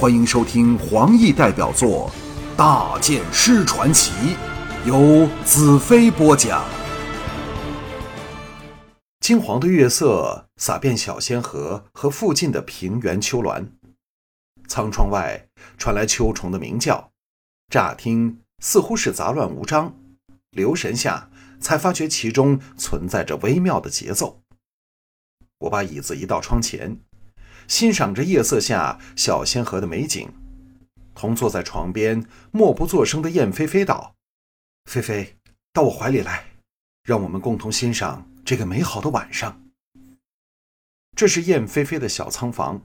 欢迎收听黄奕代表作《大剑师传奇》，由子飞播讲。金黄的月色洒遍小仙河和附近的平原丘峦，苍窗外传来秋虫的鸣叫，乍听似乎是杂乱无章，留神下才发觉其中存在着微妙的节奏。我把椅子移到窗前。欣赏着夜色下小仙河的美景，同坐在床边默不作声的燕飞飞道：“菲菲，到我怀里来，让我们共同欣赏这个美好的晚上。”这是燕飞飞的小仓房。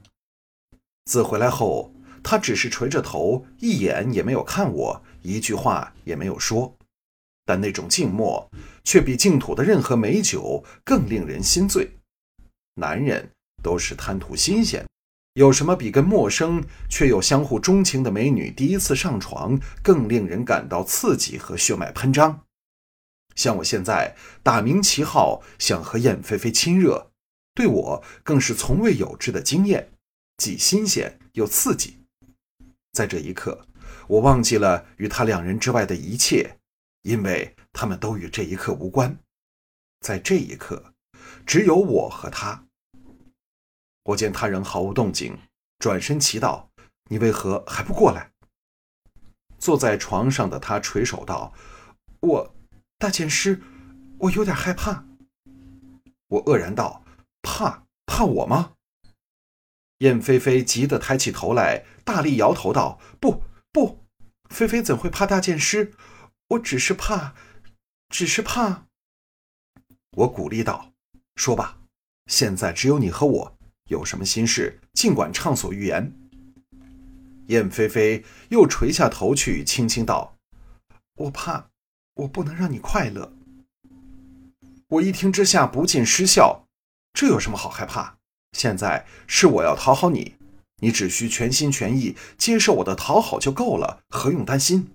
自回来后，她只是垂着头，一眼也没有看我，一句话也没有说，但那种静默，却比净土的任何美酒更令人心醉。男人。都是贪图新鲜，有什么比跟陌生却又相互钟情的美女第一次上床更令人感到刺激和血脉喷张？像我现在打鸣旗号想和燕飞飞亲热，对我更是从未有之的经验，既新鲜又刺激。在这一刻，我忘记了与他两人之外的一切，因为他们都与这一刻无关。在这一刻，只有我和他。我见他人毫无动静，转身祈祷：“你为何还不过来？”坐在床上的他垂手道：“我，大剑师，我有点害怕。”我愕然道：“怕？怕我吗？”燕飞飞急得抬起头来，大力摇头道：“不，不，菲菲怎会怕大剑师？我只是怕，只是怕。”我鼓励道：“说吧，现在只有你和我。”有什么心事，尽管畅所欲言。燕飞飞又垂下头去，轻轻道：“我怕，我不能让你快乐。”我一听之下不禁失笑：“这有什么好害怕？现在是我要讨好你，你只需全心全意接受我的讨好就够了，何用担心？”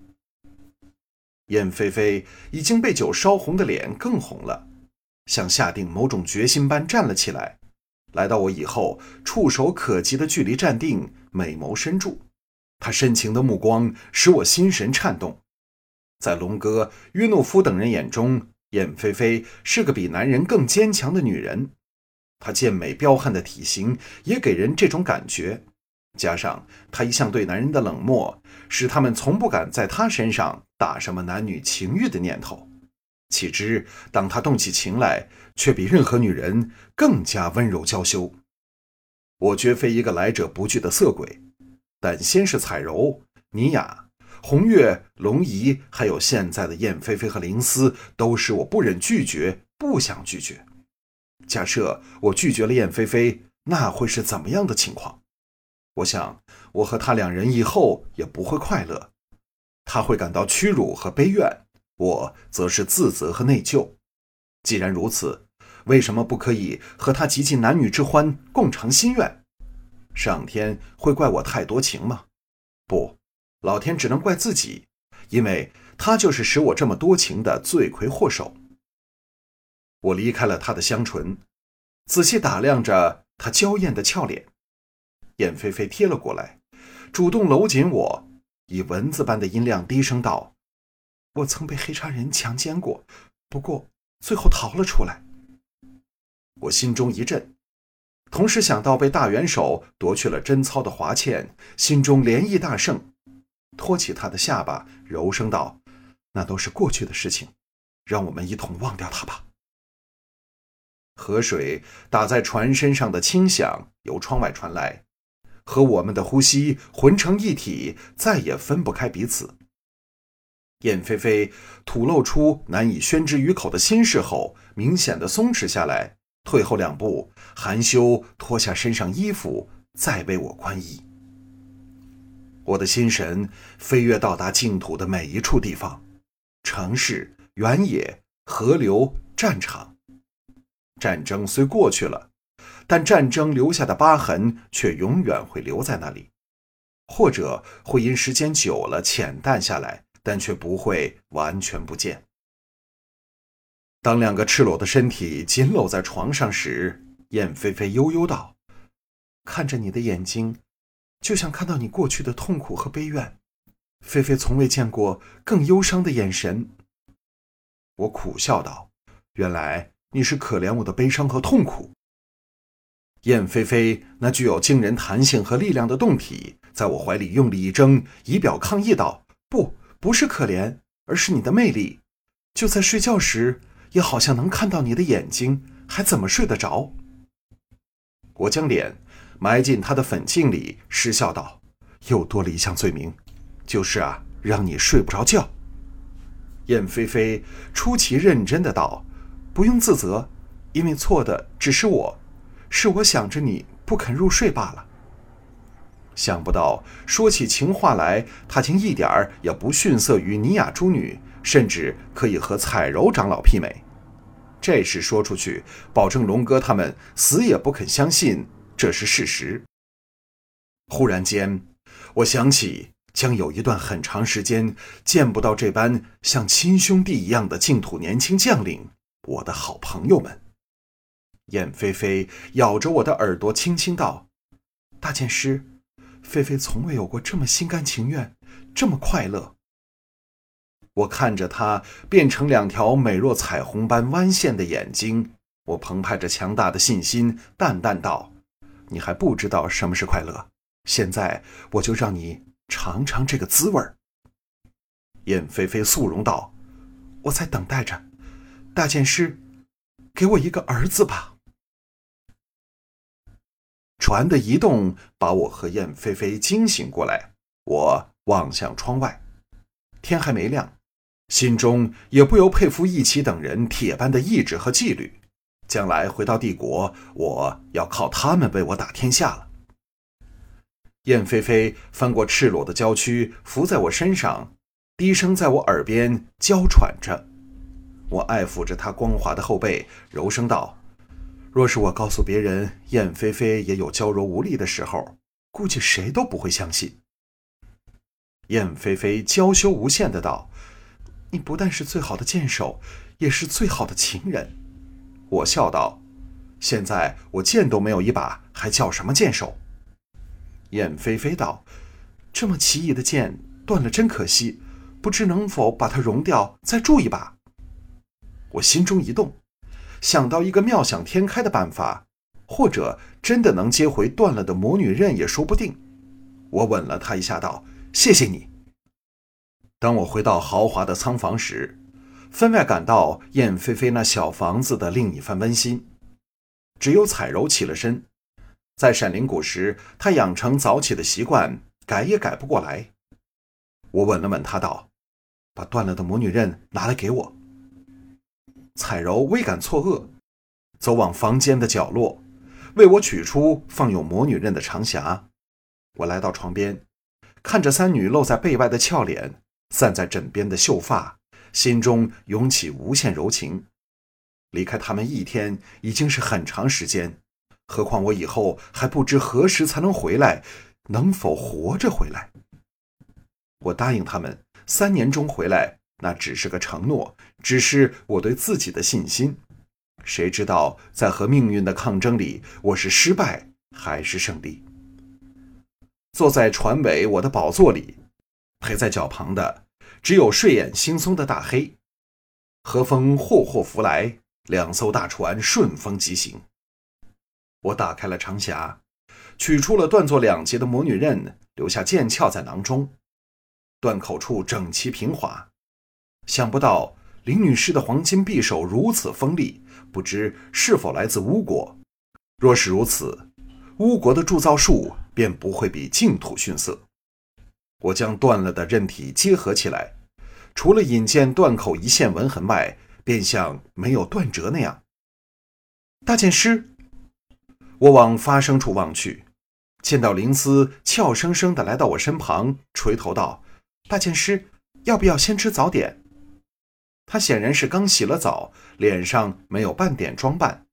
燕飞飞已经被酒烧红的脸更红了，像下定某种决心般站了起来。来到我以后，触手可及的距离站定，美眸深注，他深情的目光使我心神颤动。在龙哥、约诺夫等人眼中，燕菲菲是个比男人更坚强的女人。她健美彪悍的体型也给人这种感觉，加上她一向对男人的冷漠，使他们从不敢在她身上打什么男女情欲的念头。岂知，当他动起情来，却比任何女人更加温柔娇羞。我绝非一个来者不拒的色鬼，但先是彩柔、倪雅、红月、龙姨，还有现在的燕飞飞和林思，都是我不忍拒绝、不想拒绝。假设我拒绝了燕飞飞，那会是怎么样的情况？我想，我和他两人以后也不会快乐，他会感到屈辱和悲怨。我则是自责和内疚。既然如此，为什么不可以和他极尽男女之欢，共偿心愿？上天会怪我太多情吗？不，老天只能怪自己，因为他就是使我这么多情的罪魁祸首。我离开了他的香唇，仔细打量着他娇艳的俏脸。燕飞飞贴了过来，主动搂紧我，以蚊子般的音量低声道。我曾被黑叉人强奸过，不过最后逃了出来。我心中一震，同时想到被大元首夺去了贞操的华倩，心中涟漪大盛，托起他的下巴，柔声道：“那都是过去的事情，让我们一同忘掉他吧。”河水打在船身上的轻响由窗外传来，和我们的呼吸混成一体，再也分不开彼此。燕飞飞吐露出难以宣之于口的心事后，明显的松弛下来，退后两步，含羞脱下身上衣服，再为我宽衣。我的心神飞跃到达净土的每一处地方，城市、原野、河流、战场。战争虽过去了，但战争留下的疤痕却永远会留在那里，或者会因时间久了浅淡下来。但却不会完全不见。当两个赤裸的身体紧搂在床上时，燕飞飞悠悠道：“看着你的眼睛，就像看到你过去的痛苦和悲怨。菲菲从未见过更忧伤的眼神。我苦笑道：“原来你是可怜我的悲伤和痛苦。”燕菲菲那具有惊人弹性和力量的胴体，在我怀里用力一挣，以表抗议道：“不，不是可怜，而是你的魅力。就在睡觉时，也好像能看到你的眼睛，还怎么睡得着？”我将脸埋进他的粉颈里，失笑道：“又多了一项罪名，就是啊，让你睡不着觉。”燕菲菲出奇认真的道：“不用自责，因为错的只是我。”是我想着你不肯入睡罢了。想不到说起情话来，他竟一点儿也不逊色于尼雅诸女，甚至可以和彩柔长老媲美。这事说出去，保证龙哥他们死也不肯相信这是事实。忽然间，我想起将有一段很长时间见不到这般像亲兄弟一样的净土年轻将领，我的好朋友们。燕飞飞咬着我的耳朵，轻轻道：“大剑师，菲菲从未有过这么心甘情愿，这么快乐。”我看着她变成两条美若彩虹般弯线的眼睛，我澎湃着强大的信心，淡淡道：“你还不知道什么是快乐，现在我就让你尝尝这个滋味儿。”燕菲菲肃容道：“我在等待着，大剑师，给我一个儿子吧。”船的移动把我和燕飞飞惊醒过来。我望向窗外，天还没亮，心中也不由佩服义奇等人铁般的意志和纪律。将来回到帝国，我要靠他们为我打天下了。燕飞飞翻过赤裸的娇躯，伏在我身上，低声在我耳边娇喘着。我爱抚着她光滑的后背，柔声道。若是我告诉别人燕飞飞也有娇柔无力的时候，估计谁都不会相信。燕飞飞娇羞无限的道：“你不但是最好的剑手，也是最好的情人。”我笑道：“现在我剑都没有一把，还叫什么剑手？”燕飞飞道：“这么奇异的剑断了，真可惜，不知能否把它熔掉，再铸一把？”我心中一动。想到一个妙想天开的办法，或者真的能接回断了的魔女刃也说不定。我吻了她一下，道：“谢谢你。”当我回到豪华的仓房时，分外感到燕飞飞那小房子的另一番温馨。只有彩柔起了身，在闪灵谷时，她养成早起的习惯，改也改不过来。我吻了吻她，道：“把断了的魔女刃拿来给我。”彩柔微感错愕，走往房间的角落，为我取出放有魔女刃的长匣。我来到床边，看着三女露在背外的俏脸，散在枕边的秀发，心中涌起无限柔情。离开他们一天已经是很长时间，何况我以后还不知何时才能回来，能否活着回来？我答应他们，三年中回来。那只是个承诺，只是我对自己的信心。谁知道在和命运的抗争里，我是失败还是胜利？坐在船尾我的宝座里，陪在脚旁的只有睡眼惺忪的大黑。和风霍霍拂来，两艘大船顺风疾行。我打开了长匣，取出了断作两截的魔女刃，留下剑鞘在囊中，断口处整齐平滑。想不到林女士的黄金匕首如此锋利，不知是否来自巫国。若是如此，巫国的铸造术便不会比净土逊色。我将断了的刃体结合起来，除了引见断口一线纹痕外，便像没有断折那样。大剑师，我往发声处望去，见到林思俏生生的来到我身旁，垂头道：“大剑师，要不要先吃早点？”他显然是刚洗了澡，脸上没有半点装扮，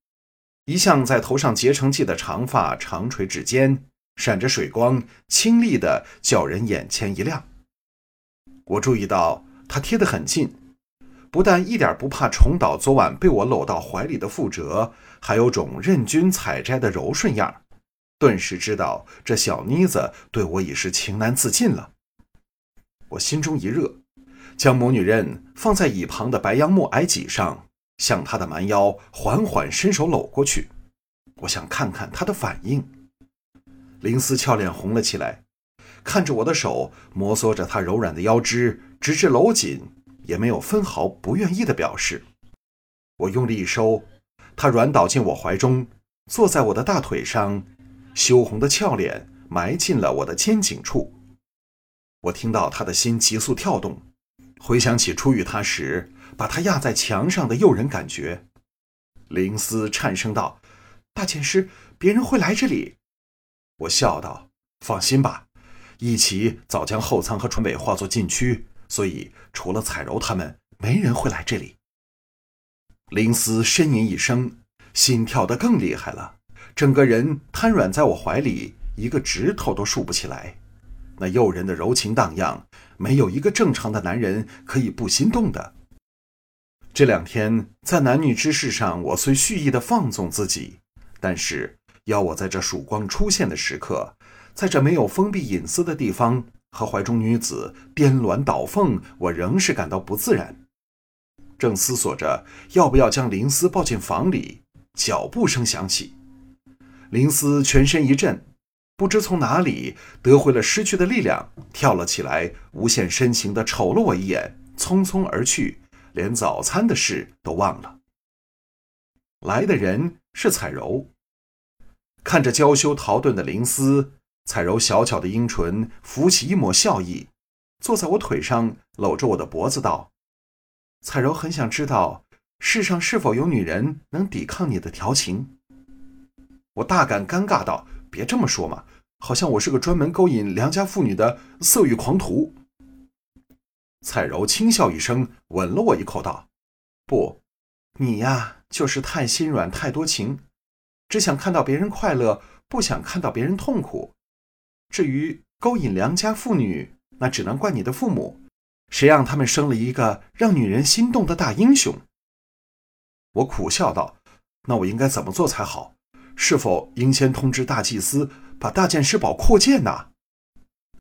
一向在头上结成髻的长发长垂至肩，闪着水光，清丽的叫人眼前一亮。我注意到他贴得很近，不但一点不怕重蹈昨晚被我搂到怀里的覆辙，还有种任君采摘的柔顺样顿时知道这小妮子对我已是情难自禁了。我心中一热，将魔女刃放在一旁的白杨木矮几上，向她的蛮腰缓缓伸手搂过去。我想看看她的反应。林思俏脸红了起来，看着我的手摩挲着她柔软的腰肢，直至搂紧，也没有分毫不愿意的表示。我用力一收，她软倒进我怀中，坐在我的大腿上，羞红的俏脸埋进了我的肩颈处。我听到他的心急速跳动，回想起初遇他时把他压在墙上的诱人感觉。林思颤声道：“大剑师，别人会来这里。”我笑道：“放心吧，一齐早将后舱和船尾化作禁区，所以除了彩柔他们，没人会来这里。”林思呻吟一声，心跳得更厉害了，整个人瘫软在我怀里，一个指头都竖不起来。那诱人的柔情荡漾，没有一个正常的男人可以不心动的。这两天在男女之事上，我虽蓄意的放纵自己，但是要我在这曙光出现的时刻，在这没有封闭隐私的地方和怀中女子颠鸾倒凤，我仍是感到不自然。正思索着要不要将林思抱进房里，脚步声响起，林思全身一震。不知从哪里得回了失去的力量，跳了起来，无限深情地瞅了我一眼，匆匆而去，连早餐的事都忘了。来的人是彩柔，看着娇羞逃遁的林思，彩柔小巧的樱唇浮起一抹笑意，坐在我腿上，搂着我的脖子道：“彩柔很想知道，世上是否有女人能抵抗你的调情？”我大感尴尬道。别这么说嘛，好像我是个专门勾引良家妇女的色欲狂徒。蔡柔轻笑一声，吻了我一口，道：“不，你呀，就是太心软，太多情，只想看到别人快乐，不想看到别人痛苦。至于勾引良家妇女，那只能怪你的父母，谁让他们生了一个让女人心动的大英雄？”我苦笑道：“那我应该怎么做才好？”是否应先通知大祭司把大剑师堡扩建呢？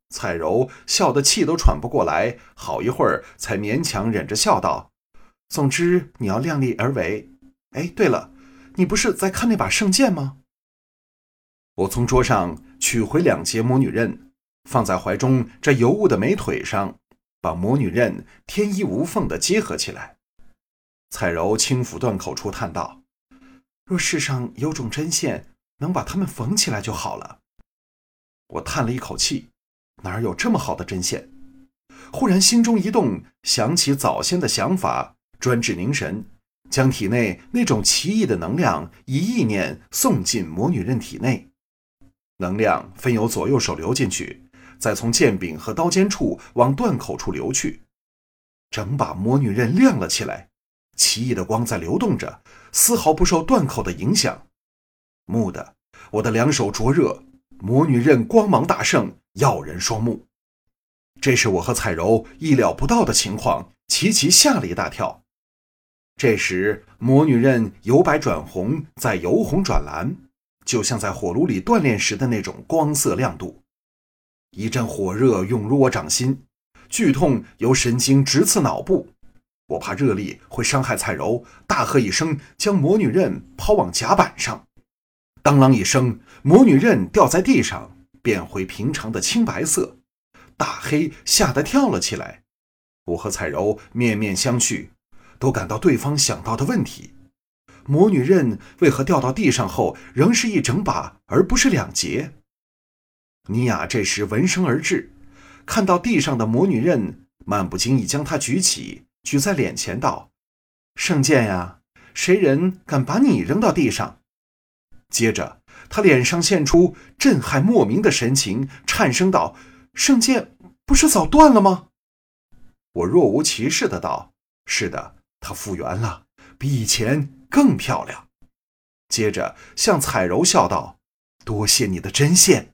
彩柔笑得气都喘不过来，好一会儿才勉强忍着笑道：“总之你要量力而为。哎，对了，你不是在看那把圣剑吗？”我从桌上取回两节魔女刃，放在怀中这尤物的美腿上，把魔女刃天衣无缝地结合起来。彩柔轻抚断口处，叹道。若世上有种针线，能把它们缝起来就好了。我叹了一口气，哪有这么好的针线？忽然心中一动，想起早先的想法，专制凝神，将体内那种奇异的能量以意念送进魔女刃体内。能量分由左右手流进去，再从剑柄和刀尖处往断口处流去，整把魔女刃亮了起来。奇异的光在流动着，丝毫不受断口的影响。蓦地，我的两手灼热，魔女刃光芒大盛，耀人双目。这是我和彩柔意料不到的情况，齐齐吓了一大跳。这时，魔女刃由白转红，再由红转蓝，就像在火炉里锻炼时的那种光色亮度。一阵火热涌入我掌心，剧痛由神经直刺脑部。我怕热力会伤害彩柔，大喝一声，将魔女刃抛往甲板上。当啷一声，魔女刃掉在地上，变回平常的青白色。大黑吓得跳了起来。我和彩柔面面相觑，都感到对方想到的问题：魔女刃为何掉到地上后仍是一整把，而不是两截？尼雅这时闻声而至，看到地上的魔女刃，漫不经意将它举起。举在脸前道：“圣剑呀，谁人敢把你扔到地上？”接着，他脸上现出震撼莫名的神情，颤声道：“圣剑不是早断了吗？”我若无其事的道：“是的，它复原了，比以前更漂亮。”接着向彩柔笑道：“多谢你的针线。”